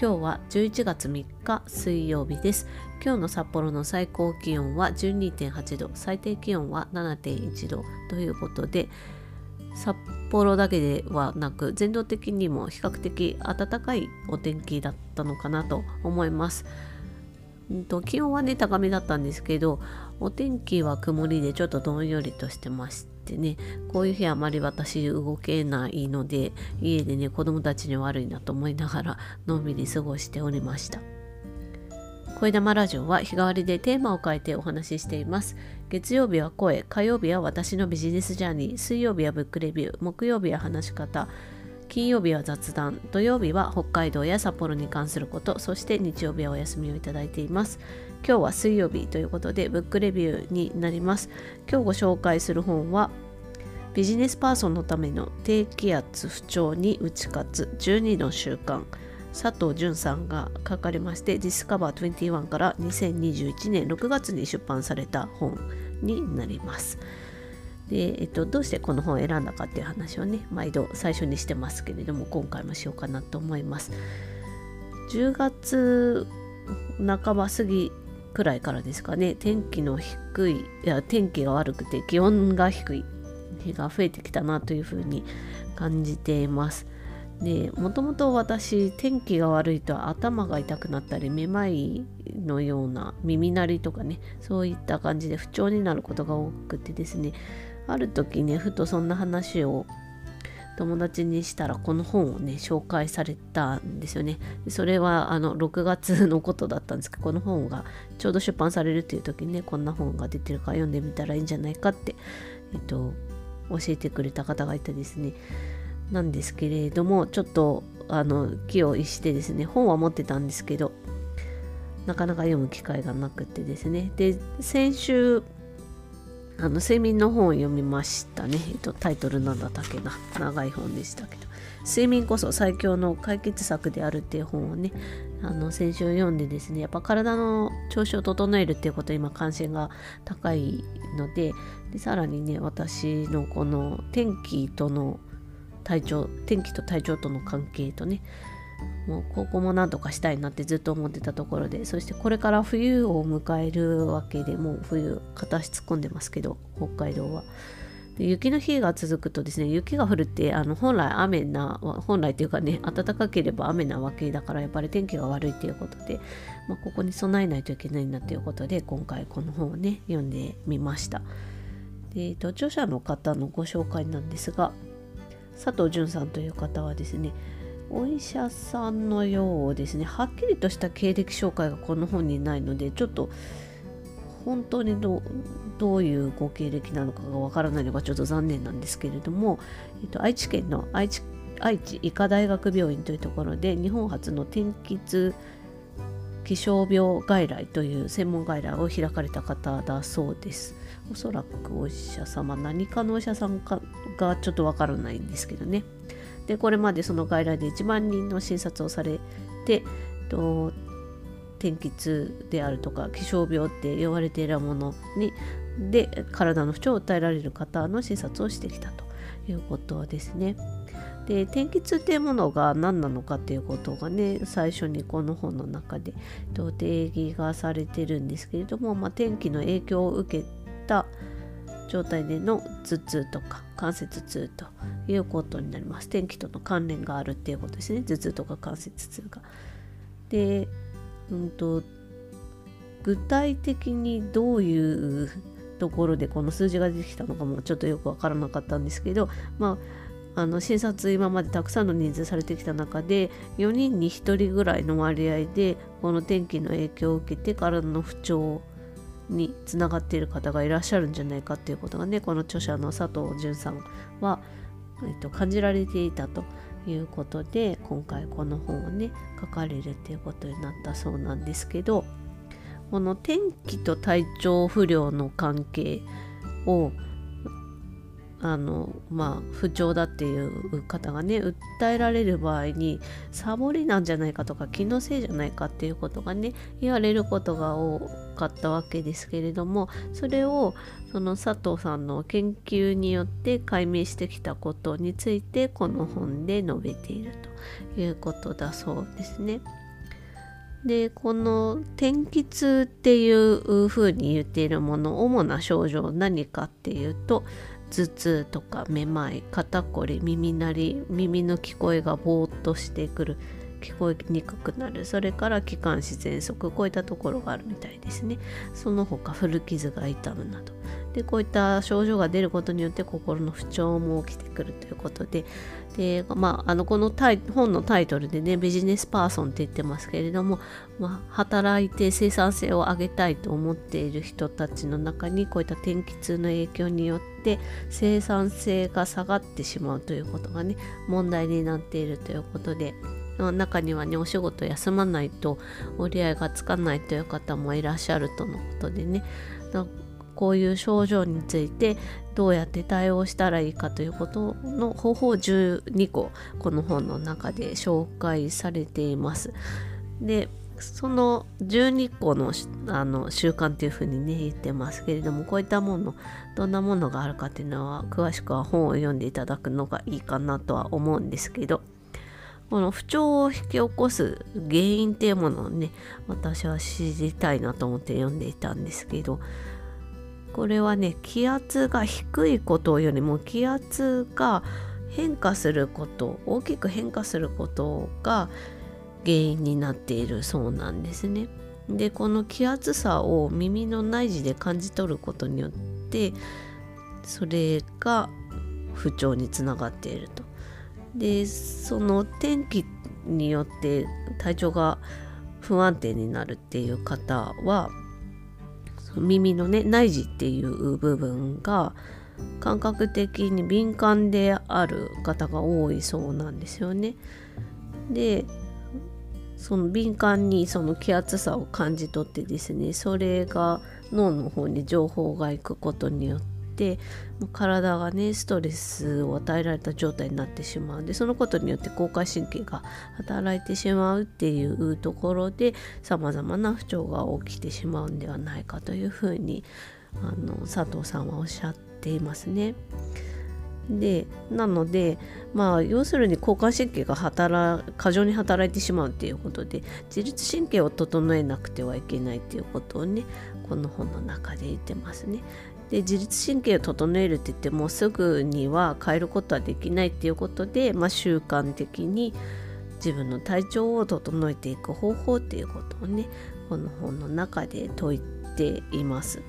今日は11月3日水曜日です今日の札幌の最高気温は12.8度最低気温は7.1度ということで札幌だけではなく全土的にも比較的暖かいお天気だったのかなと思います。うんと気温はね高めだったんですけどお天気は曇りでちょっとどんよりとしてましてねこういう日あまり私動けないので家でね子供たちに悪いなと思いながらのんびり過ごしておりました。声玉ラジオは日替わりでテーマを変えてお話ししています。月曜日は声火曜日は私のビジネスジャーニー水曜日はブックレビュー木曜日は話し方。金曜日は雑談土曜日は北海道や札幌に関することそして日曜日はお休みをいただいています。今日は水曜日ということでブックレビューになります。今日ご紹介する本はビジネスパーソンのための低気圧不調に打ち勝つ12の習慣。佐藤淳さんが書かれましてディスカバー21から2021年6月に出版された本になります。で、えっと、どうしてこの本を選んだかっていう話をね毎度最初にしてますけれども今回もしようかなと思います。10月半ば過ぎくらいからですかね天気の低いいや天気が悪くて気温が低い日が増えてきたなというふうに感じています。でもともと私天気が悪いと頭が痛くなったりめまいのような耳鳴りとかねそういった感じで不調になることが多くてですねある時ねふとそんな話を友達にしたらこの本をね紹介されたんですよね。それはあの6月のことだったんですけどこの本がちょうど出版されるっていう時にねこんな本が出てるから読んでみたらいいんじゃないかってえっと教えてくれた方がいてですね。なんですけれどもちょっとあの気を逸してですね本は持ってたんですけどなかなか読む機会がなくてですね。で先週あの睡眠の本を読みましたね、えっと、タイトルなんだったっけな。長い本でしたけど。睡眠こそ最強の解決策であるっていう本をねあの先週読んでですねやっぱ体の調子を整えるっていうこと今関心が高いのででさらにね私のこの天気との体調天気と体調との関係とねもうここもなんとかしたいなってずっと思ってたところでそしてこれから冬を迎えるわけでもう冬片足突っ込んでますけど北海道は。雪の日が続くとですね雪が降るってあの本来雨な本来というかね暖かければ雨なわけだからやっぱり天気が悪いっていうことで、まあ、ここに備えないといけないなということで今回この本をね読んでみました。で著者の方のご紹介なんですが佐藤淳さんという方はですねお医者さんのようですねはっきりとした経歴紹介がこの本にないのでちょっと本当にどどういうご経歴なのかがわからないのがちょっと残念なんですけれども、えっと、愛知県の愛知愛知医科大学病院というところで日本初の天気痛気象病外来という専門外来を開かれた方だそうです。おそらくお医者様何かのお医者さんかがちょっとわからないんですけどね。でこれまでその外来で1万人の診察をされてと天気痛であるとか気象病って言われているものにで体の不調を訴えられる方の診察をしてきたということですね。で天気痛っていうものが何なのかっていうことがね最初にこの本の中で定義がされてるんですけれども、まあ、天気の影響を受けた状態での頭痛とか関節痛ということになります天気との関連があるっていうことですね頭痛とか関節痛が。で、うんと、具体的にどういうところでこの数字が出てきたのかもちょっとよく分からなかったんですけど、まあ、あの診察今までたくさんの人数されてきた中で4人に1人ぐらいの割合でこの天気の影響を受けて体の不調につながっている方がいらっしゃるんじゃないかっていうことがねこの著者の佐藤淳さんは、えっと、感じられていたということで今回この本をね書かれるっていうことになったそうなんですけどこの天気と体調不良の関係をあのまあ不調だっていう方がね訴えられる場合にサボりなんじゃないかとか気のせいじゃないかっていうことがね言われることが多かったわけですけれどもそれをその佐藤さんの研究によって解明してきたことについてこの本で述べているということだそうですね。でこの天気痛っていうふうに言っているもの主な症状何かっていうと頭痛とかめまい肩こり耳鳴り耳の聞こえがぼーっとしてくる聞こえにくくなる。それから気管支喘息こういったところがあるみたいですね。その他古傷が痛むなど。でこういった症状が出ることによって心の不調も起きてくるということでで、まあ、あのこの本のタイトルでねビジネスパーソンって言ってますけれども、まあ、働いて生産性を上げたいと思っている人たちの中にこういった天気痛の影響によって生産性が下がってしまうということがね問題になっているということで中にはねお仕事休まないと折り合いがつかないという方もいらっしゃるとのことでね。こういう症状についてどうやって対応したらいいかということの方法12個この本の中で紹介されています。でその12個のあの習慣っていうふうにね言ってますけれどもこういったものどんなものがあるかっていうのは詳しくは本を読んでいただくのがいいかなとは思うんですけどこの不調を引き起こす原因っていうものをね私は知りたいなと思って読んでいたんですけどこれはね気圧が低いことよりも気圧が変化すること大きく変化することが原因になっているそうなんですね。でこの気圧差を耳の内耳で感じ取ることによってそれが不調につながっていると。でその天気によって体調が不安定になるっていう方は耳のね内耳っていう部分が感覚的に敏感である方が多いそうなんですよね。でその敏感にその気圧差を感じ取ってですねそれが脳の方に情報が行くことによっててもう体がねストレスを与えられた状態になってしまうんでそのことによって交感神経が働いてしまうっていうところでさまざまな不調が起きてしまうんではないかというふうにあの佐藤さんはおっしゃっていますね。でなのでまあ要するに交感神経が働過剰に働いてしまうっていうことで自律神経を整えなくてはいけないっていうことをねこの本の中で言ってますね。で自律神経を整えるって言ってもすぐには変えることはできないっていうことで、まあ、習慣的に自分の体調を整えていく方法っていうことをねこの本の中で説いています。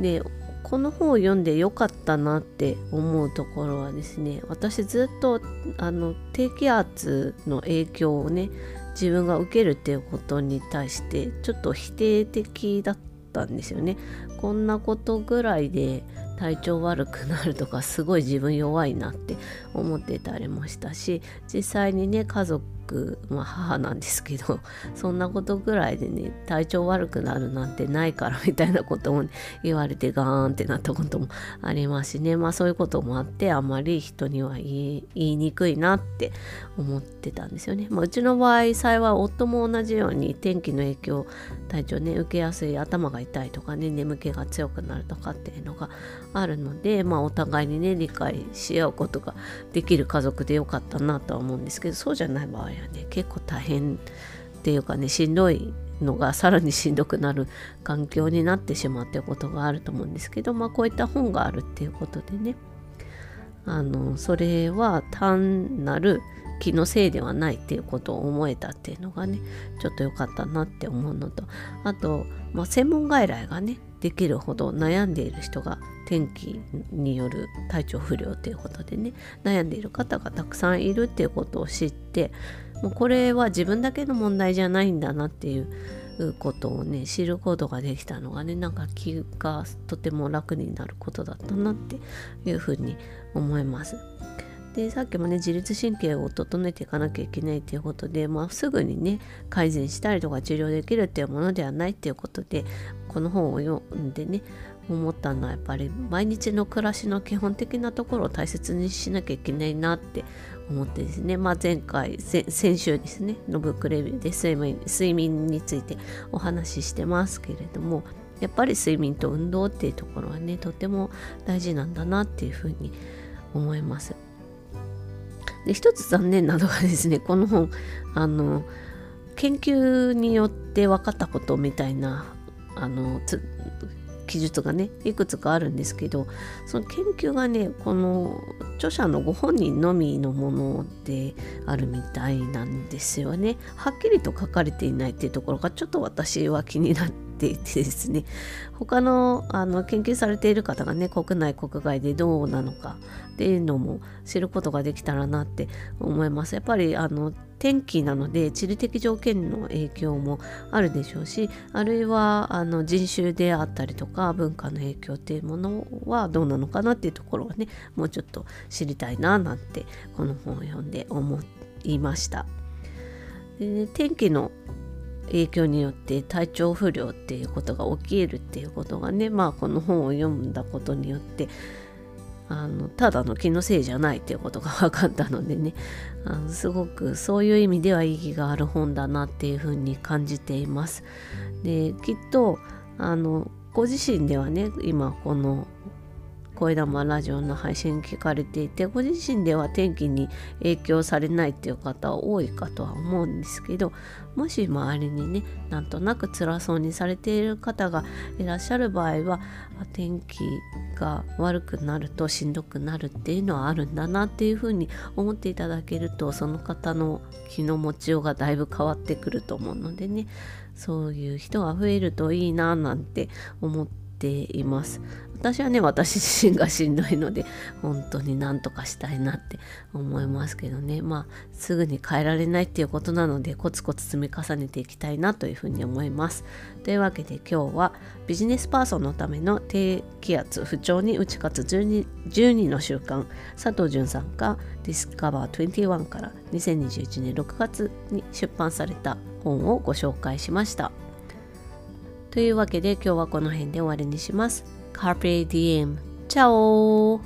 でこの本を読んでよかったなって思うところはですね私ずっとあの低気圧の影響をね自分が受けるっていうことに対してちょっと否定的だったんですよね。こんなことぐらいで体調悪くなるとかすごい自分弱いなって思ってたりもしたし実際にね家族僕、まあ、母なんですけど そんなことぐらいでね体調悪くなるなんてないからみたいなことも、ね、言われてガーンってなったこともありますしねまあそういうこともあってあまり人には言い言いにくいなって思ってたんですよね。まあ、うちの場合幸い夫も同じように天気の影響体調ね受けやすい頭が痛いとかね眠気が強くなるとかっていうのがあるのでまあお互いにね理解し合うことができる家族でよかったなとは思うんですけどそうじゃない場合はね結構大変っていうかねしんどいのがさらにしんどくなる環境になってしまうっていうことがあると思うんですけどまあこういった本があるっていうことでね。あのそれは単なる気のせいではないっていうことを思えたっていうのがねちょっと良かったなって思うのと。あと、まあ、専門外来がねできるほど悩んでいる人が天気による体調不良ということでね悩んでいる方がたくさんいるっていうことを知ってもうこれは自分だけの問題じゃないんだなっていうことをね知ることができたのがねなんか気がとても楽になることだったなっていうふうに思います。でさっきもね自律神経を整えていかなきゃいけないっていうことで、まあ、すぐにね改善したりとか治療できるっていうものではないっていうことでこの本を読んでね思ったのはやっぱり毎日の暮らしの基本的なところを大切にしなきゃいけないなって思ってですね、まあ、前回先週ですねのブクレビューで睡眠睡眠についてお話ししてますけれどもやっぱり睡眠と運動っていうところはねとても大事なんだなっていうふうに思います。で一つ残念なのがですねこの本あの研究によって分かったことみたいなあの記述がねいくつかあるんですけどその研究がねこの著者のご本人のみのものであるみたいなんですよね。はっきりと書かれていないっていうところがちょっと私は気になっていて ですね他のあの研究されている方がね国内国外でどうなのかっていうのも知ることができたらなって思います。やっぱりあの天気なので地理的条件の影響もあるでしょうしあるいはあの人種であったりとか文化の影響っていうものはどうなのかなっていうところがねもうちょっと知りたいななんてこの本を読んで思いました。で、天気の影響によって体調不良っていうことが起きえるっていうことがねまあこの本を読んだことによってあのただの気のせいじゃないっていうことが分かったのでねあのすごくそういう意味では意義がある本だなっていうふうに感じています。できっとあのご自身ではね今この声玉ラジオの配信聞かれていてご自身では天気に影響されないっていう方多いかとは思うんですけどもし周りにねなんとなく辛そうにされている方がいらっしゃる場合は天気が悪くなるとしんどくなるっていうのはあるんだなっていうふうに思っていただけるとその方の気の持ちようがだいぶ変わってくると思うのでねそういう人が増えるといいななんて思ってています。私はね私自身がしんどいので本当になんとかしたいなって思いますけどね。まあすぐに変えられないっていうことなのでコツコツ積み重ねていきたいなというふうに思います。というわけで今日はビジネスパーソンのための低気圧不調に打ち勝つ 12, 12の習慣佐藤淳さんがディスカバー21から2021年6月に出版された本をご紹介しました。というわけで今日はこの辺で終わりにします。Carpe Diem. チャオ